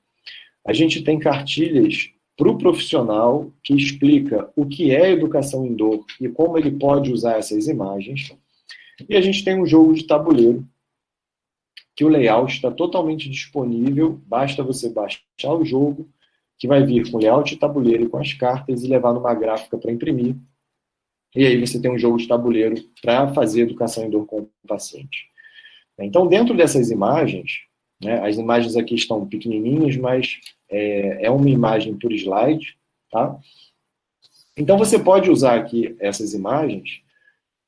A gente tem cartilhas para o profissional que explica o que é educação em dor e como ele pode usar essas imagens. E a gente tem um jogo de tabuleiro que o layout está totalmente disponível, basta você baixar o jogo, que vai vir com layout de tabuleiro e com as cartas e levar numa gráfica para imprimir. E aí você tem um jogo de tabuleiro para fazer educação em dor com o paciente. Então, dentro dessas imagens, né, as imagens aqui estão pequenininhas, mas é, é uma imagem por slide, tá? Então, você pode usar aqui essas imagens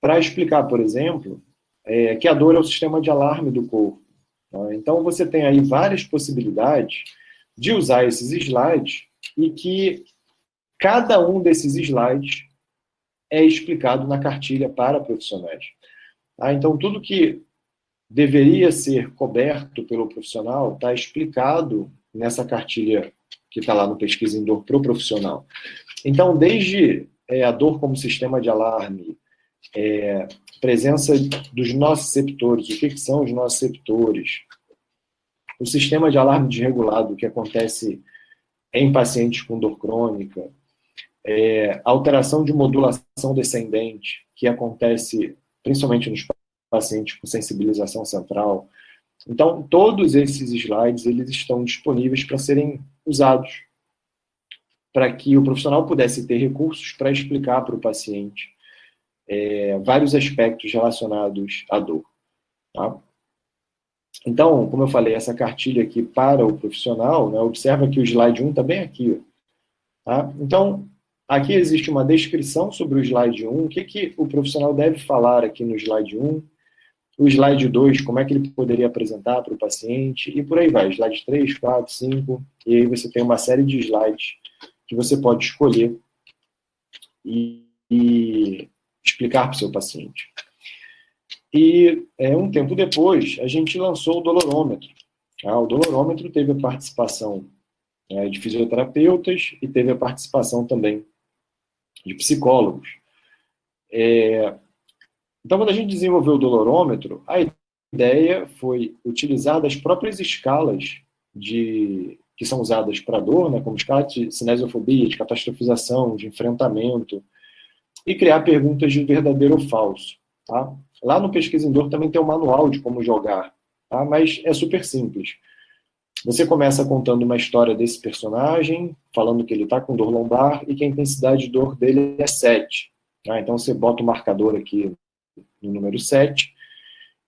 para explicar, por exemplo, é, que a dor é o sistema de alarme do corpo. Tá? Então, você tem aí várias possibilidades de usar esses slides e que cada um desses slides é explicado na cartilha para profissionais. Tá? Então, tudo que deveria ser coberto pelo profissional está explicado nessa cartilha que está lá no Pesquisa em Dor para o profissional. Então, desde é, a dor como sistema de alarme, é, presença dos nociceptores, o que, que são os nociceptores, o sistema de alarme desregulado que acontece em pacientes com dor crônica, é, alteração de modulação descendente, que acontece principalmente nos pacientes com sensibilização central. Então, todos esses slides eles estão disponíveis para serem usados, para que o profissional pudesse ter recursos para explicar para o paciente é, vários aspectos relacionados à dor. Tá? Então, como eu falei, essa cartilha aqui para o profissional, né, observa que o slide 1 está bem aqui. Tá? Então, aqui existe uma descrição sobre o slide 1, o que, que o profissional deve falar aqui no slide 1, o slide 2, como é que ele poderia apresentar para o paciente, e por aí vai, slide 3, 4, 5, e aí você tem uma série de slides que você pode escolher e, e explicar para o seu paciente. E é, um tempo depois, a gente lançou o dolorômetro. Ah, o dolorômetro teve a participação é, de fisioterapeutas e teve a participação também de psicólogos. É, então, quando a gente desenvolveu o dolorômetro, a ideia foi utilizar as próprias escalas de, que são usadas para dor, né, como escala de cinesiofobia, de catastrofização, de enfrentamento, e criar perguntas de verdadeiro ou falso. Tá? Lá no Pesquisa em Dor também tem um manual de como jogar, tá? mas é super simples. Você começa contando uma história desse personagem, falando que ele está com dor lombar e que a intensidade de dor dele é 7. Tá? Então você bota o marcador aqui no número 7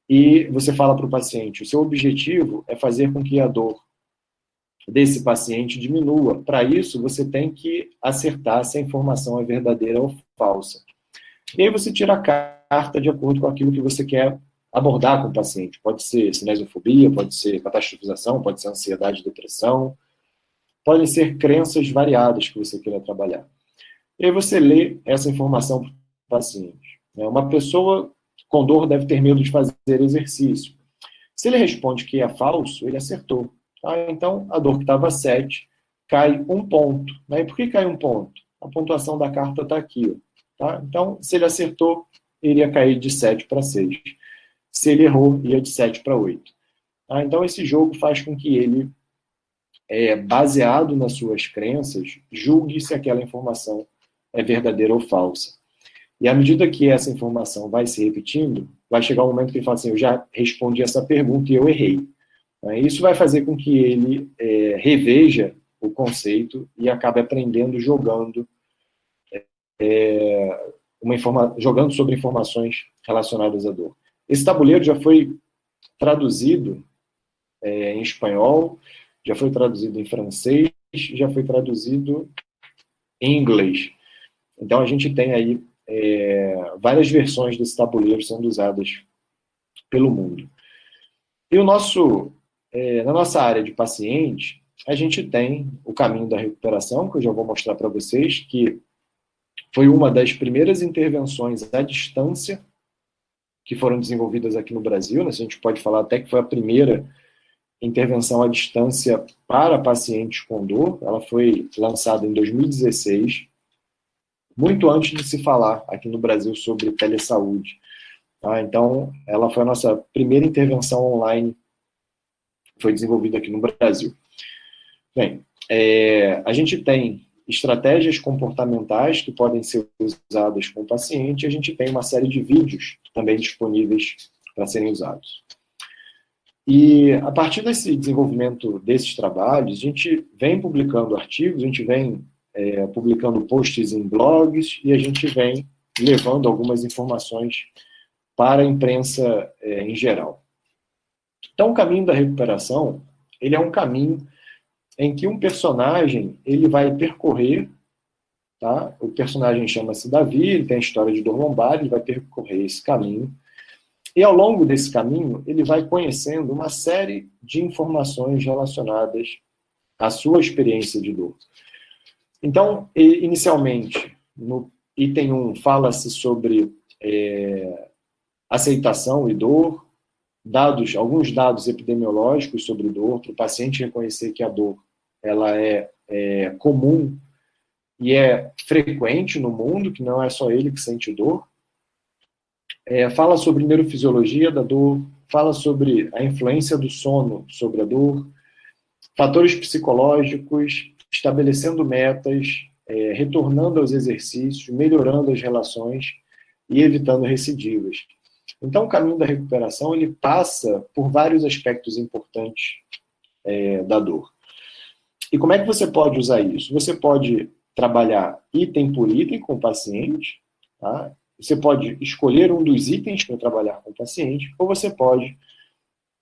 e você fala para o paciente: o seu objetivo é fazer com que a dor desse paciente diminua. Para isso, você tem que acertar se a informação é verdadeira ou falsa. E aí você tira a carta de acordo com aquilo que você quer abordar com o paciente. Pode ser cinesiofobia, pode ser catastrofização, pode ser ansiedade, depressão, podem ser crenças variadas que você queira trabalhar. E aí você lê essa informação para o paciente. Né? Uma pessoa com dor deve ter medo de fazer exercício. Se ele responde que é falso, ele acertou. Tá? Então, a dor que estava 7 cai um ponto. Né? E por que cai um ponto? A pontuação da carta está aqui. Ó. Tá? Então, se ele acertou, iria cair de 7 para 6. Se ele errou, ia de 7 para 8. Tá? Então, esse jogo faz com que ele, é, baseado nas suas crenças, julgue se aquela informação é verdadeira ou falsa. E à medida que essa informação vai se repetindo, vai chegar um momento que ele fala assim: eu já respondi essa pergunta e eu errei. Né? Isso vai fazer com que ele é, reveja o conceito e acabe aprendendo jogando é, uma informa jogando sobre informações relacionadas à dor. Esse tabuleiro já foi traduzido é, em espanhol, já foi traduzido em francês, já foi traduzido em inglês. Então a gente tem aí é, várias versões desse tabuleiro sendo usadas pelo mundo. E o nosso, é, na nossa área de paciente, a gente tem o caminho da recuperação, que eu já vou mostrar para vocês, que foi uma das primeiras intervenções à distância que foram desenvolvidas aqui no Brasil. Né? A gente pode falar até que foi a primeira intervenção à distância para pacientes com dor. Ela foi lançada em 2016, muito antes de se falar aqui no Brasil sobre telesaúde. Tá? Então, ela foi a nossa primeira intervenção online foi desenvolvida aqui no Brasil. Bem, é, a gente tem estratégias comportamentais que podem ser usadas com o paciente, a gente tem uma série de vídeos também disponíveis para serem usados. E a partir desse desenvolvimento desses trabalhos, a gente vem publicando artigos, a gente vem é, publicando posts em blogs e a gente vem levando algumas informações para a imprensa é, em geral. Então, o caminho da recuperação, ele é um caminho em que um personagem ele vai percorrer, tá? O personagem chama-se Davi, ele tem a história de dor lombar, ele vai percorrer esse caminho. E ao longo desse caminho, ele vai conhecendo uma série de informações relacionadas à sua experiência de dor. Então, inicialmente, no item 1, fala-se sobre é, aceitação e dor, dados, alguns dados epidemiológicos sobre dor, para o paciente reconhecer que a dor ela é, é comum e é frequente no mundo, que não é só ele que sente dor. É, fala sobre neurofisiologia da dor, fala sobre a influência do sono sobre a dor, fatores psicológicos, estabelecendo metas, é, retornando aos exercícios, melhorando as relações e evitando recidivas. Então, o caminho da recuperação ele passa por vários aspectos importantes é, da dor. E como é que você pode usar isso? Você pode trabalhar item por item com o paciente, tá? Você pode escolher um dos itens para trabalhar com o paciente, ou você pode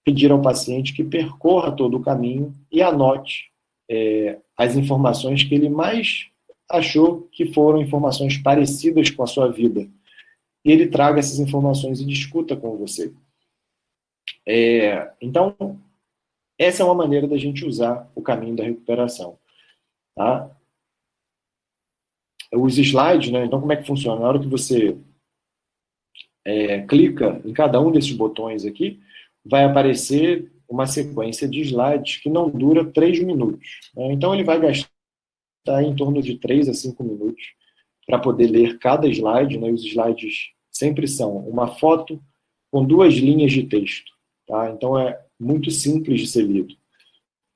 pedir ao paciente que percorra todo o caminho e anote é, as informações que ele mais achou que foram informações parecidas com a sua vida. E ele traga essas informações e discuta com você. É, então, essa é uma maneira da gente usar o caminho da recuperação. Tá? Os slides, né? Então, como é que funciona? Na hora que você é, clica em cada um desses botões aqui, vai aparecer uma sequência de slides que não dura três minutos. Né? Então, ele vai gastar em torno de três a cinco minutos para poder ler cada slide. Né? Os slides sempre são uma foto com duas linhas de texto. Tá? Então, é muito simples de ser lido.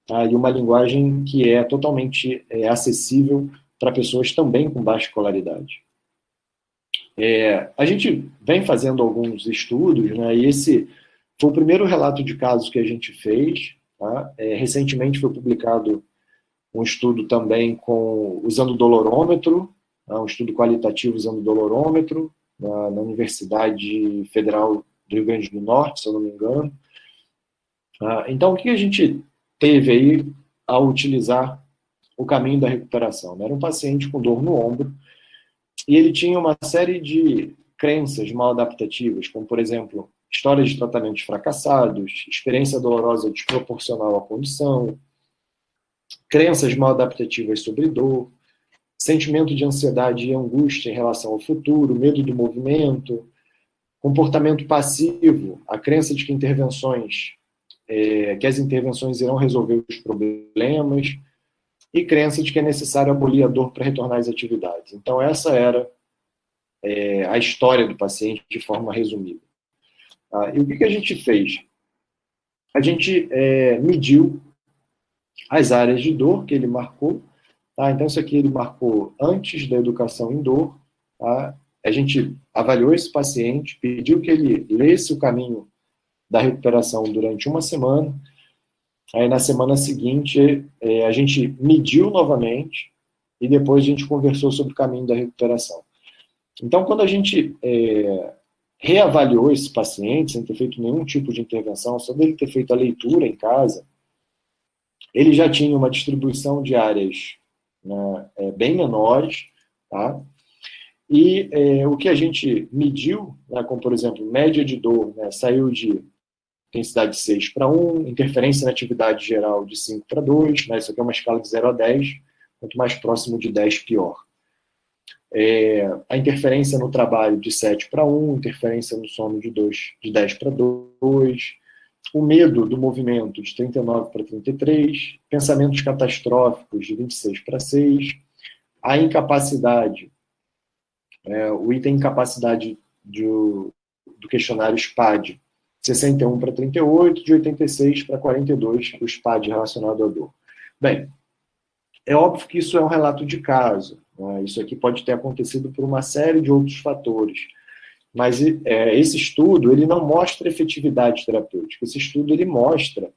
Tá? E uma linguagem que é totalmente é, acessível para pessoas também com baixa escolaridade. É, a gente vem fazendo alguns estudos, né, e esse foi o primeiro relato de casos que a gente fez. Tá? É, recentemente foi publicado um estudo também com usando dolorômetro, tá? um estudo qualitativo usando dolorômetro, na, na Universidade Federal do Rio Grande do Norte, se eu não me engano. Ah, então, o que a gente teve aí ao utilizar o caminho da recuperação? Era um paciente com dor no ombro e ele tinha uma série de crenças mal adaptativas, como, por exemplo, histórias de tratamentos fracassados, experiência dolorosa desproporcional à condição, crenças mal adaptativas sobre dor, sentimento de ansiedade e angústia em relação ao futuro, medo do movimento, comportamento passivo, a crença de que intervenções é, que as intervenções irão resolver os problemas e crença de que é necessário abolir a dor para retornar às atividades. Então, essa era é, a história do paciente de forma resumida. Ah, e o que, que, a gente fez? A gente é, mediu as áreas de dor que ele marcou. Tá? Então, isso aqui ele marcou antes da educação em dor, tá? a gente avaliou esse paciente, pediu que ele lesse o caminho da recuperação durante uma semana. Aí, na semana seguinte, é, a gente mediu novamente e depois a gente conversou sobre o caminho da recuperação. Então, quando a gente é, reavaliou esse paciente, sem ter feito nenhum tipo de intervenção, só dele ter feito a leitura em casa, ele já tinha uma distribuição de áreas né, é, bem menores, tá? E é, o que a gente mediu, né, como por exemplo, média de dor, né, saiu de intensidade 6 para 1, interferência na atividade geral de 5 para 2, né, isso aqui é uma escala de 0 a 10, quanto mais próximo de 10, pior. É, a interferência no trabalho de 7 para 1, interferência no sono de, 2, de 10 para 2, o medo do movimento de 39 para 33, pensamentos catastróficos de 26 para 6, a incapacidade, é, o item incapacidade de, do questionário SPAD, 61 para 38, de 86 para 42, o SPAD relacionado à dor. Bem, é óbvio que isso é um relato de caso, né? Isso aqui pode ter acontecido por uma série de outros fatores. Mas é, esse estudo ele não mostra efetividade terapêutica. Esse estudo ele mostra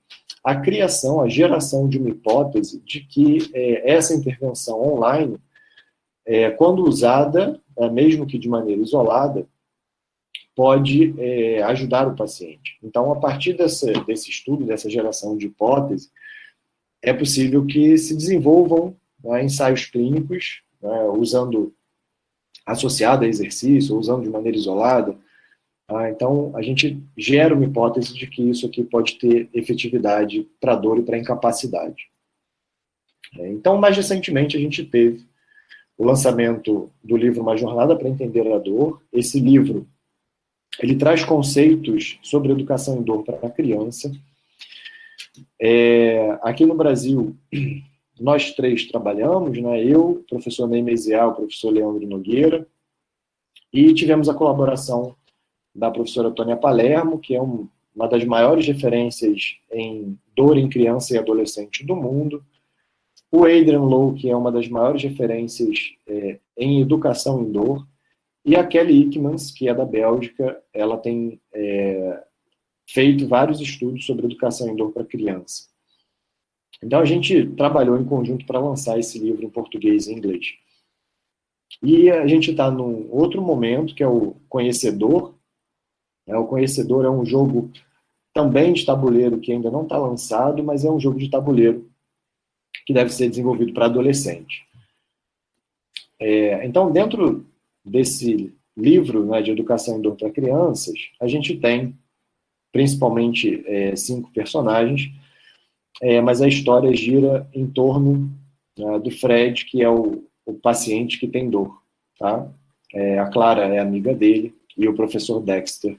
a criação, a geração de uma hipótese de que é, essa intervenção online, é, quando usada, é, mesmo que de maneira isolada, pode é, ajudar o paciente. Então, a partir dessa, desse estudo, dessa geração de hipótese, é possível que se desenvolvam né, ensaios clínicos né, usando associado a exercício, ou usando de maneira isolada. Tá? Então, a gente gera uma hipótese de que isso aqui pode ter efetividade para dor e para incapacidade. É, então, mais recentemente, a gente teve o lançamento do livro Uma Jornada para Entender a Dor. Esse livro ele traz conceitos sobre educação em dor para a criança. É, aqui no Brasil, nós três trabalhamos, né? eu, o professor Ney Mezial, o professor Leandro Nogueira, e tivemos a colaboração da professora Tônia Palermo, que é um, uma das maiores referências em dor em criança e adolescente do mundo, o Adrian Lowe, que é uma das maiores referências é, em educação em dor, e a Kelly Ickmans, que é da Bélgica, ela tem é, feito vários estudos sobre educação em dor para criança. Então a gente trabalhou em conjunto para lançar esse livro em português e inglês. E a gente está num outro momento, que é o Conhecedor. É, o Conhecedor é um jogo também de tabuleiro que ainda não está lançado, mas é um jogo de tabuleiro que deve ser desenvolvido para adolescente. É, então, dentro desse livro né, de educação em dor para crianças, a gente tem principalmente é, cinco personagens é, mas a história gira em torno né, do Fred, que é o, o, paciente que tem dor. Tá? É, a Clara é amiga dele e o professor Dexter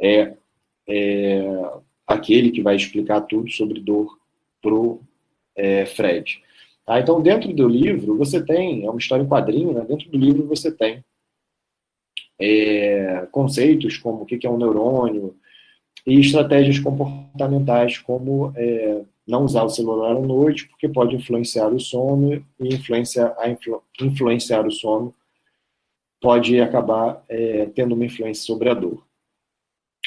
é, é aquele que vai explicar tudo sobre dor pro é, Fred. Tá? Então, dentro do livro, você tem, é uma história em quadrinho, né? dentro do livro você tem é, conceitos como o que é um neurônio e estratégias comportamentais como é, não usar o celular à noite, porque pode influenciar o sono e influenciar, a influ, influenciar o sono pode acabar é, tendo uma influência sobre a dor.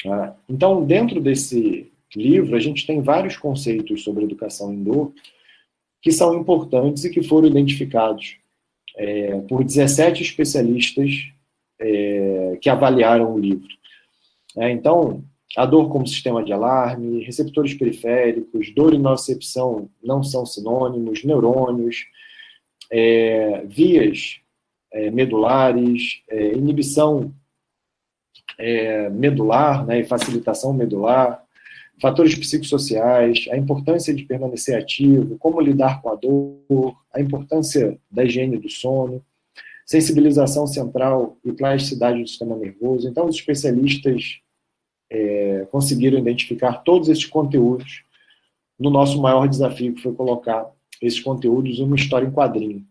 Ah, então, dentro desse livro, a gente tem vários conceitos sobre educação em dor que são importantes e que foram identificados é, por 17 especialistas é, que avaliaram o livro. É, então, a dor como sistema de alarme, receptores periféricos, dor e nocicepção não são sinônimos, neurônios, é, vias é, medulares, é, inibição é, medular né, e facilitação medular, fatores psicossociais, a importância de permanecer ativo, como lidar com a dor, a importância da higiene do sono, sensibilização central e plasticidade do sistema nervoso. Então, os especialistas é, conseguiram identificar todos esses conteúdos no nosso maior desafio, que foi colocar esses conteúdos em uma história em quadrinho.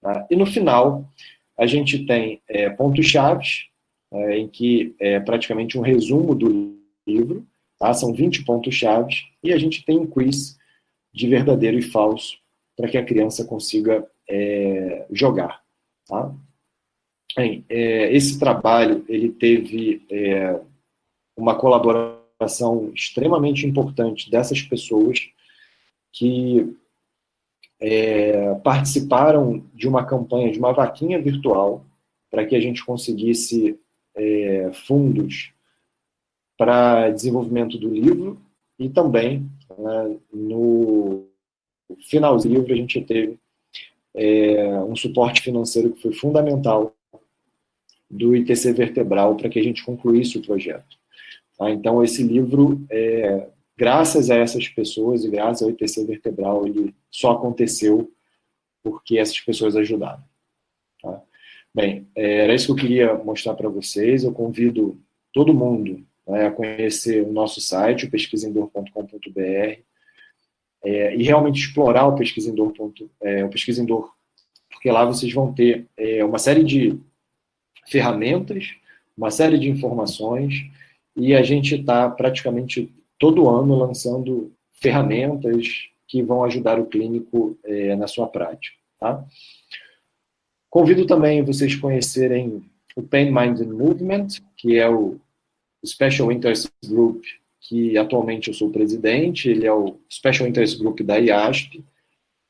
Tá? E no final, a gente tem é, pontos-chave, é, em que é praticamente um resumo do livro, tá? são 20 pontos-chave, e a gente tem um quiz de verdadeiro e falso, para que a criança consiga é, jogar. Tá? Bem, é, esse trabalho ele teve é, uma colaboração extremamente importante dessas pessoas que é, participaram de uma campanha, de uma vaquinha virtual, para que a gente conseguisse é, fundos para desenvolvimento do livro e também né, no final do livro a gente teve é, um suporte financeiro que foi fundamental do ITC Vertebral para que a gente concluísse o projeto. Tá? Então, esse livro, é, graças a essas pessoas e graças ao ITC Vertebral, ele só aconteceu porque essas pessoas ajudaram. Tá? Bem, é, era isso que eu queria mostrar para vocês. Eu convido todo mundo né, a conhecer o nosso site, o pesquisador.com.br, é, e realmente explorar o pesquisador, é, o pesquisador, porque lá vocês vão ter é, uma série de ferramentas, uma série de informações, e a gente está praticamente todo ano lançando ferramentas que vão ajudar o clínico é, na sua prática. Tá? Convido também vocês conhecerem o Pain, Mind and Movement, que é o Special Interest Group, que atualmente eu sou presidente, ele é o Special Interest Group da IASP.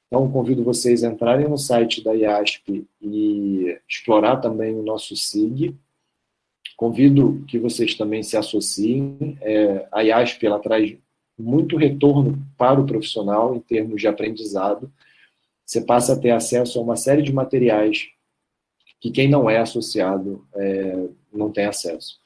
Então, convido vocês a entrarem no site da IASP e explorar também o nosso SIG. Convido que vocês também se associem. É, a IASP ela traz muito retorno para o profissional em termos de aprendizado. Você passa a ter acesso a uma série de materiais que quem não é associado é, não tem acesso.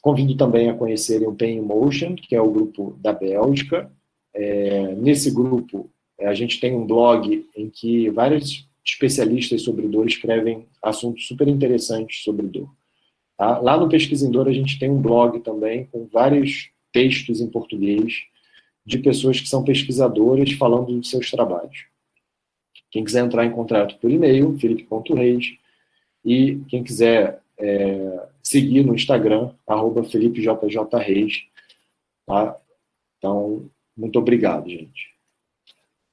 Convido também a conhecerem o Pain Motion, que é o grupo da Bélgica. É, nesse grupo, é, a gente tem um blog em que vários especialistas sobre dor escrevem assuntos super interessantes sobre dor. Tá? Lá no Pesquisador, a gente tem um blog também com vários textos em português de pessoas que são pesquisadoras falando dos seus trabalhos. Quem quiser entrar em contato por e-mail, felipe.reis, e quem quiser é, seguir no Instagram, arroba FelipeJJReis. Tá? Então, muito obrigado, gente.